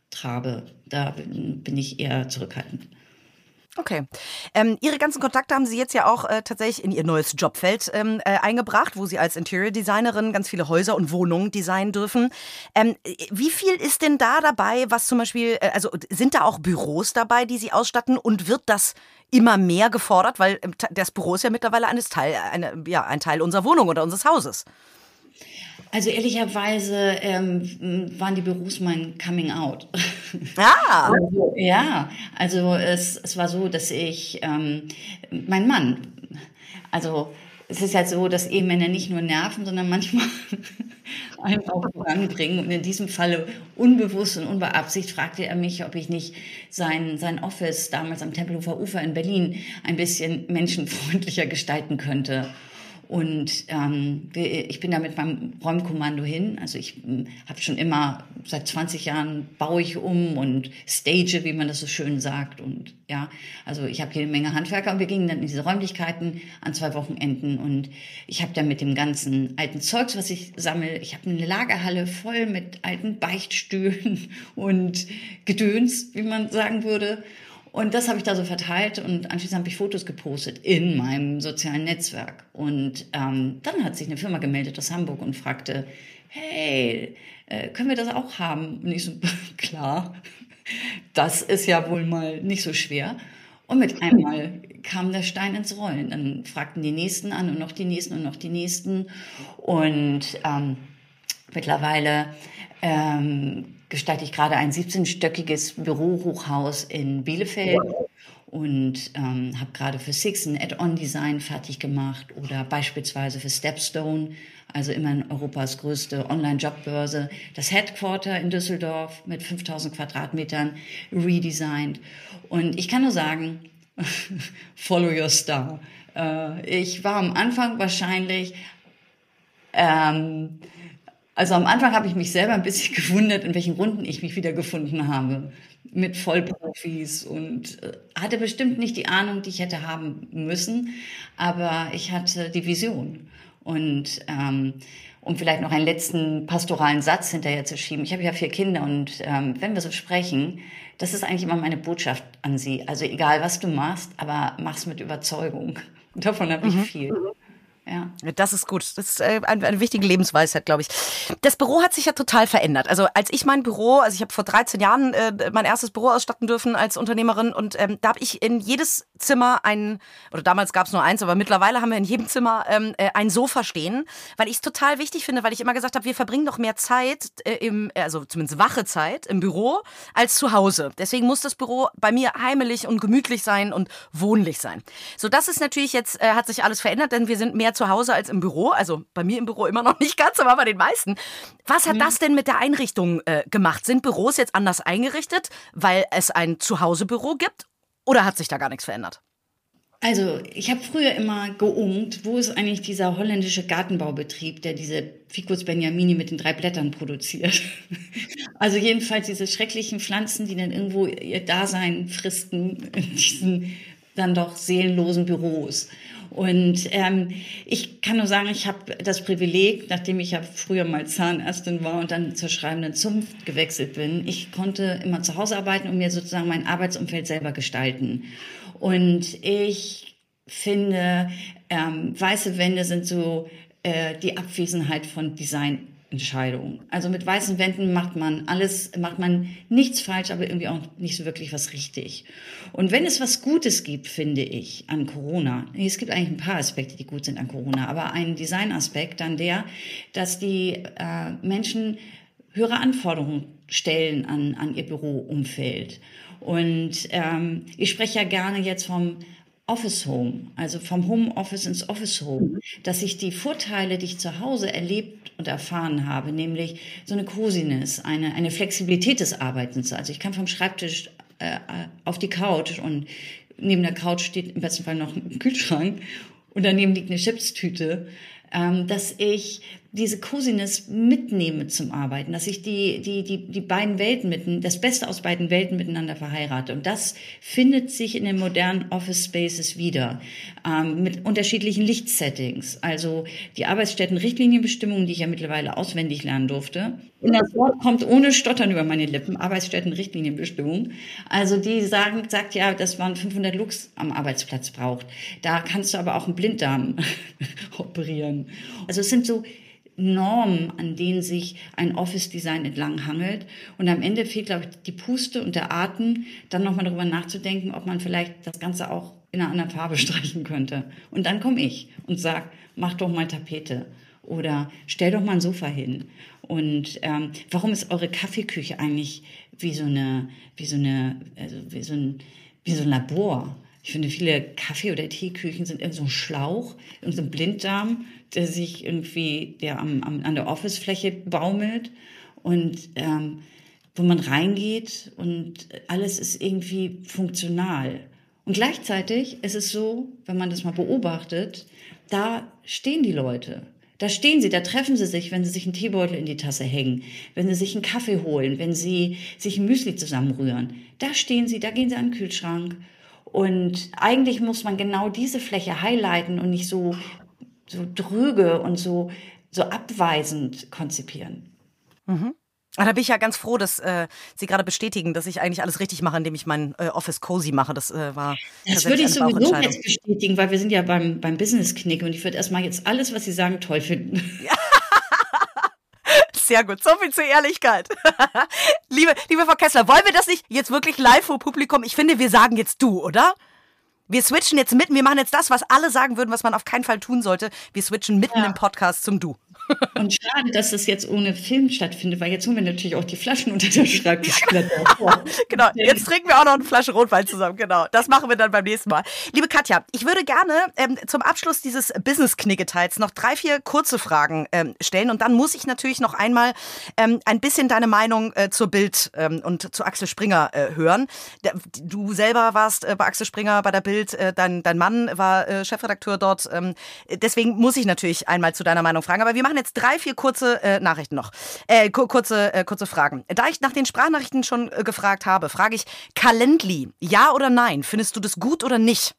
trabe. Da bin, bin ich eher zurückhaltend. Okay. Ähm, Ihre ganzen Kontakte haben Sie jetzt ja auch äh, tatsächlich in Ihr neues Jobfeld ähm, äh, eingebracht, wo Sie als Interior Designerin ganz viele Häuser und Wohnungen designen dürfen. Ähm, wie viel ist denn da dabei, was zum Beispiel, äh, also sind da auch Büros dabei, die Sie ausstatten und wird das immer mehr gefordert? Weil ähm, das Büro ist ja mittlerweile eines Teil, eine, ja, ein Teil unserer Wohnung oder unseres Hauses. Also ehrlicherweise ähm, waren die Büros mein Coming Out. Ah. Also, ja, also es, es war so, dass ich, ähm, mein Mann, also es ist halt so, dass Ehemänner nicht nur nerven, sondern manchmal einen auch voranbringen. Und in diesem Falle unbewusst und unbeabsichtigt fragte er mich, ob ich nicht sein, sein Office damals am Tempelhofer Ufer in Berlin ein bisschen menschenfreundlicher gestalten könnte. Und ähm, ich bin da mit meinem Räumkommando hin. Also ich hm, habe schon immer, seit 20 Jahren baue ich um und stage, wie man das so schön sagt. Und ja, also ich habe jede Menge Handwerker und wir gingen dann in diese Räumlichkeiten an zwei Wochenenden. Und ich habe dann mit dem ganzen alten Zeugs, was ich sammle, ich habe eine Lagerhalle voll mit alten Beichtstühlen und Gedöns, wie man sagen würde. Und das habe ich da so verteilt und anschließend habe ich Fotos gepostet in meinem sozialen Netzwerk. Und ähm, dann hat sich eine Firma gemeldet aus Hamburg und fragte, hey, äh, können wir das auch haben? Und ich so, klar, das ist ja wohl mal nicht so schwer. Und mit einmal kam der Stein ins Rollen. Dann fragten die Nächsten an und noch die Nächsten und noch die Nächsten. Und ähm, mittlerweile ähm, gestalte ich gerade ein 17-stöckiges Bürohochhaus in Bielefeld und ähm, habe gerade für Six ein Add-on-Design fertig gemacht oder beispielsweise für Stepstone, also immerhin Europas größte Online-Jobbörse, das Headquarter in Düsseldorf mit 5000 Quadratmetern redesigned. Und ich kann nur sagen, follow your star. Äh, ich war am Anfang wahrscheinlich ähm, also am Anfang habe ich mich selber ein bisschen gewundert, in welchen Runden ich mich wiedergefunden habe. Mit Vollprofis und äh, hatte bestimmt nicht die Ahnung, die ich hätte haben müssen, aber ich hatte die Vision. Und ähm, um vielleicht noch einen letzten pastoralen Satz hinterher zu schieben. Ich habe ja vier Kinder und ähm, wenn wir so sprechen, das ist eigentlich immer meine Botschaft an sie. Also egal, was du machst, aber mach's mit Überzeugung. Und davon habe ich mhm. viel. Ja. Das ist gut. Das ist äh, eine, wichtige Lebensweisheit, glaube ich. Das Büro hat sich ja total verändert. Also als ich mein Büro, also ich habe vor 13 Jahren äh, mein erstes Büro ausstatten dürfen als Unternehmerin und ähm, da habe ich in jedes Zimmer ein, oder damals gab es nur eins, aber mittlerweile haben wir in jedem Zimmer ähm, äh, ein Sofa stehen, weil ich es total wichtig finde, weil ich immer gesagt habe, wir verbringen doch mehr Zeit äh, im, also zumindest wache Zeit im Büro als zu Hause. Deswegen muss das Büro bei mir heimelig und gemütlich sein und wohnlich sein. So, das ist natürlich jetzt, äh, hat sich alles verändert, denn wir sind mehr zu Hause als im Büro. Also bei mir im Büro immer noch nicht ganz, aber bei den meisten. Was hat mhm. das denn mit der Einrichtung äh, gemacht? Sind Büros jetzt anders eingerichtet, weil es ein Zuhausebüro gibt? Oder hat sich da gar nichts verändert? Also, ich habe früher immer geungt, wo ist eigentlich dieser holländische Gartenbaubetrieb, der diese Ficus Benjamini mit den drei Blättern produziert. Also jedenfalls diese schrecklichen Pflanzen, die dann irgendwo ihr Dasein fristen in diesen dann doch seelenlosen Büros. Und ähm, ich kann nur sagen, ich habe das Privileg, nachdem ich ja früher mal Zahnärztin war und dann zur schreibenden Zunft gewechselt bin, ich konnte immer zu Hause arbeiten und mir sozusagen mein Arbeitsumfeld selber gestalten. Und ich finde, ähm, weiße Wände sind so äh, die Abwesenheit von Designentscheidungen. Also mit weißen Wänden macht man alles, macht man nichts falsch, aber irgendwie auch nicht so wirklich was richtig. Und wenn es was Gutes gibt, finde ich, an Corona, es gibt eigentlich ein paar Aspekte, die gut sind an Corona, aber ein Designaspekt dann der, dass die äh, Menschen höhere Anforderungen stellen an, an ihr Büroumfeld. Und ähm, ich spreche ja gerne jetzt vom Office Home, also vom Home Office ins Office Home, mhm. dass ich die Vorteile, die ich zu Hause erlebt und erfahren habe, nämlich so eine Cosiness, eine, eine Flexibilität des Arbeitens. Also ich kann vom Schreibtisch äh, auf die Couch und neben der Couch steht im besten Fall noch ein Kühlschrank und daneben liegt eine Chipstüte, ähm, dass ich diese Cosiness mitnehme zum Arbeiten, dass ich die, die, die, die beiden Welten mitten, das Beste aus beiden Welten miteinander verheirate. Und das findet sich in den modernen Office Spaces wieder, ähm, mit unterschiedlichen Lichtsettings. Also die Arbeitsstättenrichtlinienbestimmungen, die ich ja mittlerweile auswendig lernen durfte. Und das Wort kommt ohne Stottern über meine Lippen, Arbeitsstättenrichtlinienbestimmung. Also die sagen, sagt ja, dass man 500 Lux am Arbeitsplatz braucht. Da kannst du aber auch einen Blinddarm operieren. Also es sind so Normen, an denen sich ein Office-Design entlang hangelt. Und am Ende fehlt, glaube ich, die Puste und der Atem, dann nochmal darüber nachzudenken, ob man vielleicht das Ganze auch in einer anderen Farbe streichen könnte. Und dann komme ich und sage, mach doch mal Tapete oder stell doch mal ein Sofa hin. Und ähm, warum ist eure Kaffeeküche eigentlich wie so eine, wie so eine, also wie so ein, wie so ein Labor? Ich finde, viele Kaffee- oder Teeküchen sind irgendwie so ein Schlauch, so ein Blinddarm, der sich irgendwie, der am, am, an der Officefläche baumelt und ähm, wo man reingeht und alles ist irgendwie funktional. Und gleichzeitig ist es so, wenn man das mal beobachtet, da stehen die Leute. Da stehen sie, da treffen sie sich, wenn sie sich einen Teebeutel in die Tasse hängen, wenn sie sich einen Kaffee holen, wenn sie sich ein Müsli zusammenrühren. Da stehen sie, da gehen sie an den Kühlschrank und eigentlich muss man genau diese Fläche highlighten und nicht so, so drüge und so, so abweisend konzipieren. Mhm. Ah, da bin ich ja ganz froh, dass äh, Sie gerade bestätigen, dass ich eigentlich alles richtig mache, indem ich mein äh, Office cozy mache. Das äh, war Das würde ich sowieso jetzt bestätigen, weil wir sind ja beim, beim Business-Knick und ich würde erstmal jetzt alles, was Sie sagen, toll finden. Ja. Sehr gut. So viel zur Ehrlichkeit. liebe, liebe Frau Kessler, wollen wir das nicht jetzt wirklich live vor Publikum? Ich finde, wir sagen jetzt du, oder? Wir switchen jetzt mitten. Wir machen jetzt das, was alle sagen würden, was man auf keinen Fall tun sollte. Wir switchen mitten ja. im Podcast zum Du. Und schade, dass das jetzt ohne Film stattfindet, weil jetzt holen wir natürlich auch die Flaschen unter der Schreibtischplatte. genau, jetzt trinken wir auch noch eine Flasche Rotwein zusammen. Genau, das machen wir dann beim nächsten Mal. Liebe Katja, ich würde gerne ähm, zum Abschluss dieses Business-Kniggeteils noch drei, vier kurze Fragen ähm, stellen. Und dann muss ich natürlich noch einmal ähm, ein bisschen deine Meinung äh, zur Bild ähm, und zu Axel Springer äh, hören. Du selber warst äh, bei Axel Springer bei der Bild, äh, dein, dein Mann war äh, Chefredakteur dort. Ähm, deswegen muss ich natürlich einmal zu deiner Meinung fragen. Aber wir machen machen jetzt drei, vier kurze äh, Nachrichten noch. Äh, kurze, äh, kurze Fragen. Da ich nach den Sprachnachrichten schon äh, gefragt habe, frage ich Calendly, ja oder nein? Findest du das gut oder nicht?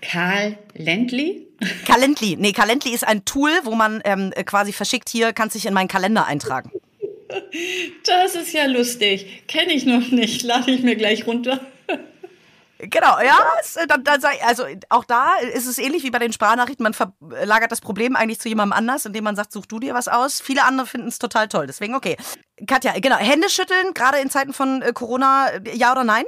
Karl Lendli? Calendly. Nee, Calendly ist ein Tool, wo man ähm, quasi verschickt, hier kannst dich in meinen Kalender eintragen. Das ist ja lustig. Kenne ich noch nicht. Lade ich mir gleich runter. Genau, ja, es, äh, dann, dann, also auch da ist es ähnlich wie bei den Sprachnachrichten. Man verlagert das Problem eigentlich zu jemandem anders, indem man sagt, such du dir was aus. Viele andere finden es total toll. Deswegen, okay. Katja, genau, Hände schütteln, gerade in Zeiten von äh, Corona, ja oder nein?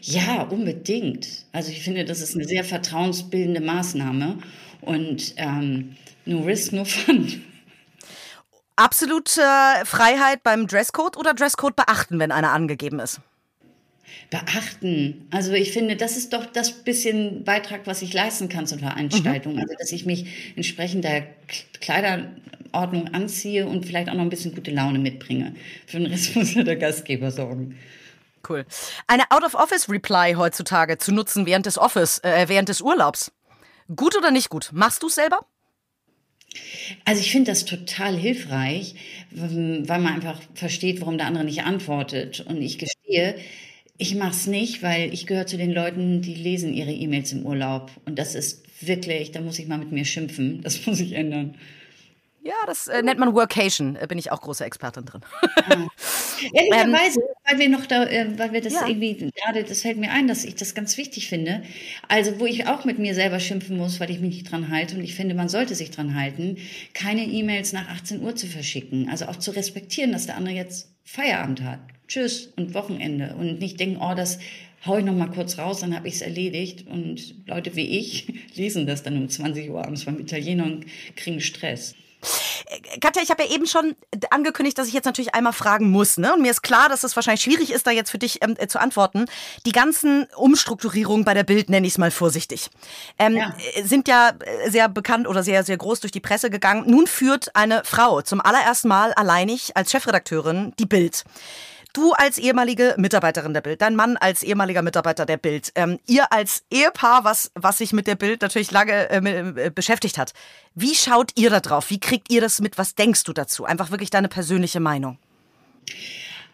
Ja, unbedingt. Also ich finde, das ist eine sehr vertrauensbildende Maßnahme und ähm, no risk, no fun. Absolute Freiheit beim Dresscode oder Dresscode beachten, wenn einer angegeben ist? Beachten. Also ich finde, das ist doch das bisschen Beitrag, was ich leisten kann zur Veranstaltung. Mhm. Also dass ich mich entsprechend der Kleiderordnung anziehe und vielleicht auch noch ein bisschen gute Laune mitbringe. Für den Rest muss ja der Gastgeber sorgen. Cool. Eine Out-of-Office-Reply heutzutage zu nutzen während des Office, äh, während des Urlaubs. Gut oder nicht gut? Machst du es selber? Also ich finde das total hilfreich, weil man einfach versteht, warum der andere nicht antwortet. Und ich gestehe, ich mache es nicht, weil ich gehöre zu den Leuten, die lesen ihre E-Mails im Urlaub. Und das ist wirklich, da muss ich mal mit mir schimpfen. Das muss ich ändern. Ja, das äh, nennt man Workation. Äh, bin ich auch große Expertin drin. Ja. Ehrlicherweise, ähm, weil wir noch da, äh, weil wir das ja. irgendwie gerade, das fällt mir ein, dass ich das ganz wichtig finde. Also, wo ich auch mit mir selber schimpfen muss, weil ich mich nicht dran halte. Und ich finde, man sollte sich dran halten, keine E-Mails nach 18 Uhr zu verschicken. Also auch zu respektieren, dass der andere jetzt Feierabend hat. Tschüss und Wochenende. Und nicht denken, oh, das hau ich noch mal kurz raus, dann habe ich es erledigt. Und Leute wie ich lesen das dann um 20 Uhr abends beim Italiener und kriegen Stress. Katja, ich habe ja eben schon angekündigt, dass ich jetzt natürlich einmal fragen muss. Ne? Und mir ist klar, dass es wahrscheinlich schwierig ist, da jetzt für dich ähm, äh, zu antworten. Die ganzen Umstrukturierungen bei der Bild, nenne ich es mal vorsichtig, ähm, ja. Äh, sind ja äh, sehr bekannt oder sehr, sehr groß durch die Presse gegangen. Nun führt eine Frau zum allerersten Mal alleinig als Chefredakteurin die Bild. Du als ehemalige Mitarbeiterin der Bild, dein Mann als ehemaliger Mitarbeiter der Bild, ähm, ihr als Ehepaar, was, was sich mit der Bild natürlich lange äh, äh, beschäftigt hat. Wie schaut ihr da drauf? Wie kriegt ihr das mit? Was denkst du dazu? Einfach wirklich deine persönliche Meinung.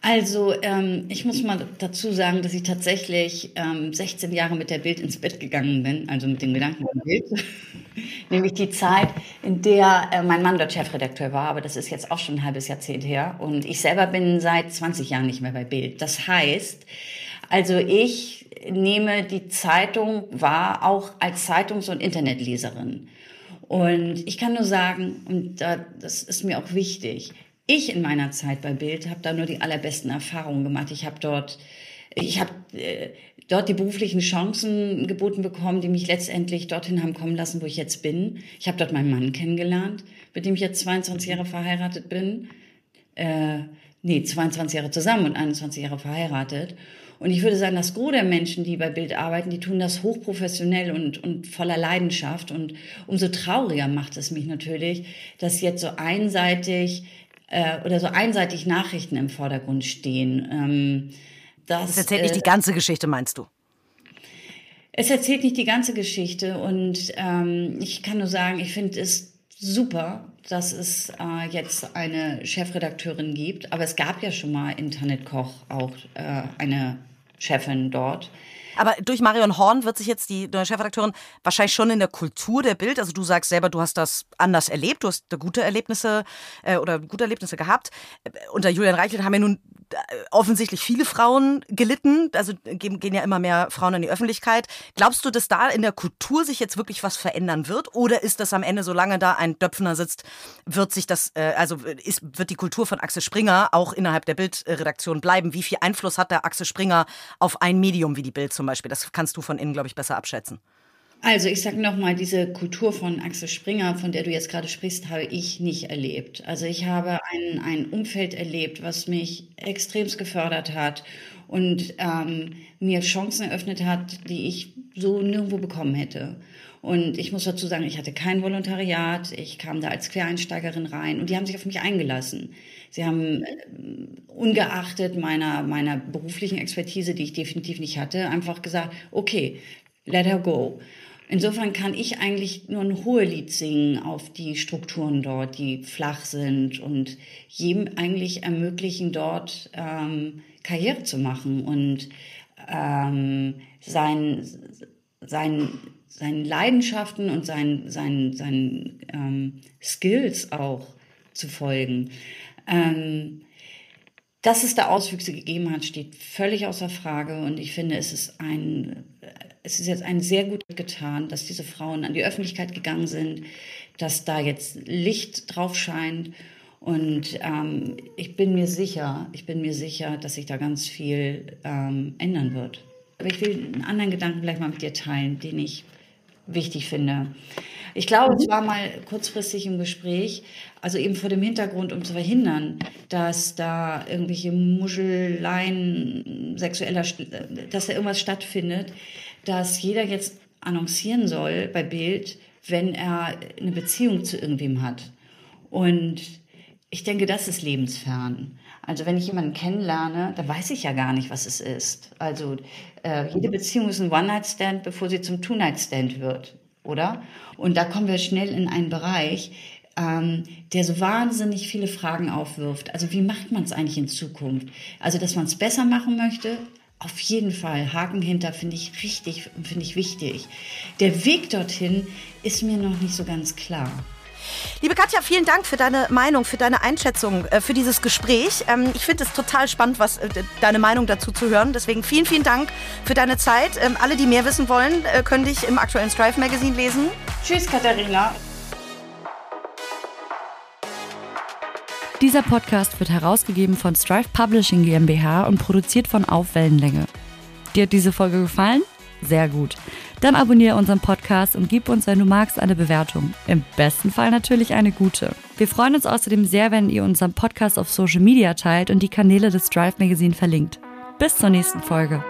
Also ähm, ich muss mal dazu sagen, dass ich tatsächlich ähm, 16 Jahre mit der Bild ins Bett gegangen bin, also mit dem Gedanken an Bild. Nämlich die Zeit, in der äh, mein Mann dort Chefredakteur war, aber das ist jetzt auch schon ein halbes Jahrzehnt her. Und ich selber bin seit 20 Jahren nicht mehr bei Bild. Das heißt, also ich nehme die Zeitung wahr, auch als Zeitungs- und Internetleserin. Und ich kann nur sagen, und das ist mir auch wichtig, ich in meiner Zeit bei Bild habe da nur die allerbesten Erfahrungen gemacht. Ich habe dort, ich habe äh, dort die beruflichen Chancen geboten bekommen, die mich letztendlich dorthin haben kommen lassen, wo ich jetzt bin. Ich habe dort meinen Mann kennengelernt, mit dem ich jetzt 22 Jahre verheiratet bin. Äh, nee, 22 Jahre zusammen und 21 Jahre verheiratet. Und ich würde sagen, das Gros der Menschen, die bei Bild arbeiten, die tun das hochprofessionell und, und voller Leidenschaft. Und umso trauriger macht es mich natürlich, dass jetzt so einseitig äh, oder so einseitig Nachrichten im Vordergrund stehen. Ähm, das, das erzählt nicht äh, die ganze Geschichte, meinst du? Es erzählt nicht die ganze Geschichte und ähm, ich kann nur sagen, ich finde es super, dass es äh, jetzt eine Chefredakteurin gibt, aber es gab ja schon mal Internetkoch auch äh, eine Chefin dort. Aber durch Marion Horn wird sich jetzt die neue Chefredakteurin wahrscheinlich schon in der Kultur der Bild, also du sagst selber, du hast das anders erlebt, du hast gute Erlebnisse äh, oder gute Erlebnisse gehabt. Äh, unter Julian Reichelt haben ja nun äh, offensichtlich viele Frauen gelitten, also gehen, ja immer mehr Frauen in die Öffentlichkeit. Glaubst du, dass da in der Kultur sich jetzt wirklich was verändern wird? Oder ist das am Ende, solange da ein Döpfner sitzt, wird sich das, äh, also ist, wird die Kultur von Axel Springer auch innerhalb der Bildredaktion bleiben? Wie viel Einfluss hat der Axel Springer auf ein Medium wie die Bild zum Beispiel? Das kannst du von innen, glaube ich, besser abschätzen. Also ich sage nochmal, diese Kultur von Axel Springer, von der du jetzt gerade sprichst, habe ich nicht erlebt. Also ich habe ein, ein Umfeld erlebt, was mich extremst gefördert hat und ähm, mir Chancen eröffnet hat, die ich so nirgendwo bekommen hätte. Und ich muss dazu sagen, ich hatte kein Volontariat, ich kam da als Quereinsteigerin rein und die haben sich auf mich eingelassen. Sie haben äh, ungeachtet meiner, meiner beruflichen Expertise, die ich definitiv nicht hatte, einfach gesagt, okay, let her go. Insofern kann ich eigentlich nur ein Hohelied singen auf die Strukturen dort, die flach sind und jedem eigentlich ermöglichen, dort ähm, Karriere zu machen und ähm, sein, sein, seinen Leidenschaften und seinen, seinen, seinen ähm, Skills auch zu folgen. Ähm, dass es da Auswüchse gegeben hat, steht völlig außer Frage und ich finde, es ist ein es ist jetzt ein sehr gut getan, dass diese Frauen an die Öffentlichkeit gegangen sind, dass da jetzt Licht drauf scheint. Und ähm, ich bin mir sicher, ich bin mir sicher, dass sich da ganz viel ähm, ändern wird. Aber ich will einen anderen Gedanken gleich mal mit dir teilen, den ich wichtig finde. Ich glaube, es war mal kurzfristig im Gespräch, also eben vor dem Hintergrund, um zu verhindern, dass da irgendwelche Muscheleien sexueller, dass da irgendwas stattfindet, dass jeder jetzt annoncieren soll bei Bild, wenn er eine Beziehung zu irgendwem hat. Und ich denke, das ist lebensfern. Also wenn ich jemanden kennenlerne, dann weiß ich ja gar nicht, was es ist. Also äh, jede Beziehung ist ein One-Night-Stand, bevor sie zum Two-Night-Stand wird, oder? Und da kommen wir schnell in einen Bereich, ähm, der so wahnsinnig viele Fragen aufwirft. Also wie macht man es eigentlich in Zukunft? Also dass man es besser machen möchte, auf jeden Fall. Haken hinter finde ich richtig, finde ich wichtig. Der Weg dorthin ist mir noch nicht so ganz klar. Liebe Katja, vielen Dank für deine Meinung, für deine Einschätzung, äh, für dieses Gespräch. Ähm, ich finde es total spannend, was äh, deine Meinung dazu zu hören. Deswegen vielen, vielen Dank für deine Zeit. Ähm, alle, die mehr wissen wollen, äh, können dich im aktuellen Strife Magazine lesen. Tschüss, Katharina. Dieser Podcast wird herausgegeben von Strive Publishing GmbH und produziert von Aufwellenlänge. Dir hat diese Folge gefallen? Sehr gut. Dann abonniere unseren Podcast und gib uns, wenn du magst, eine Bewertung. Im besten Fall natürlich eine gute. Wir freuen uns außerdem sehr, wenn ihr unseren Podcast auf Social Media teilt und die Kanäle des Drive Magazine verlinkt. Bis zur nächsten Folge.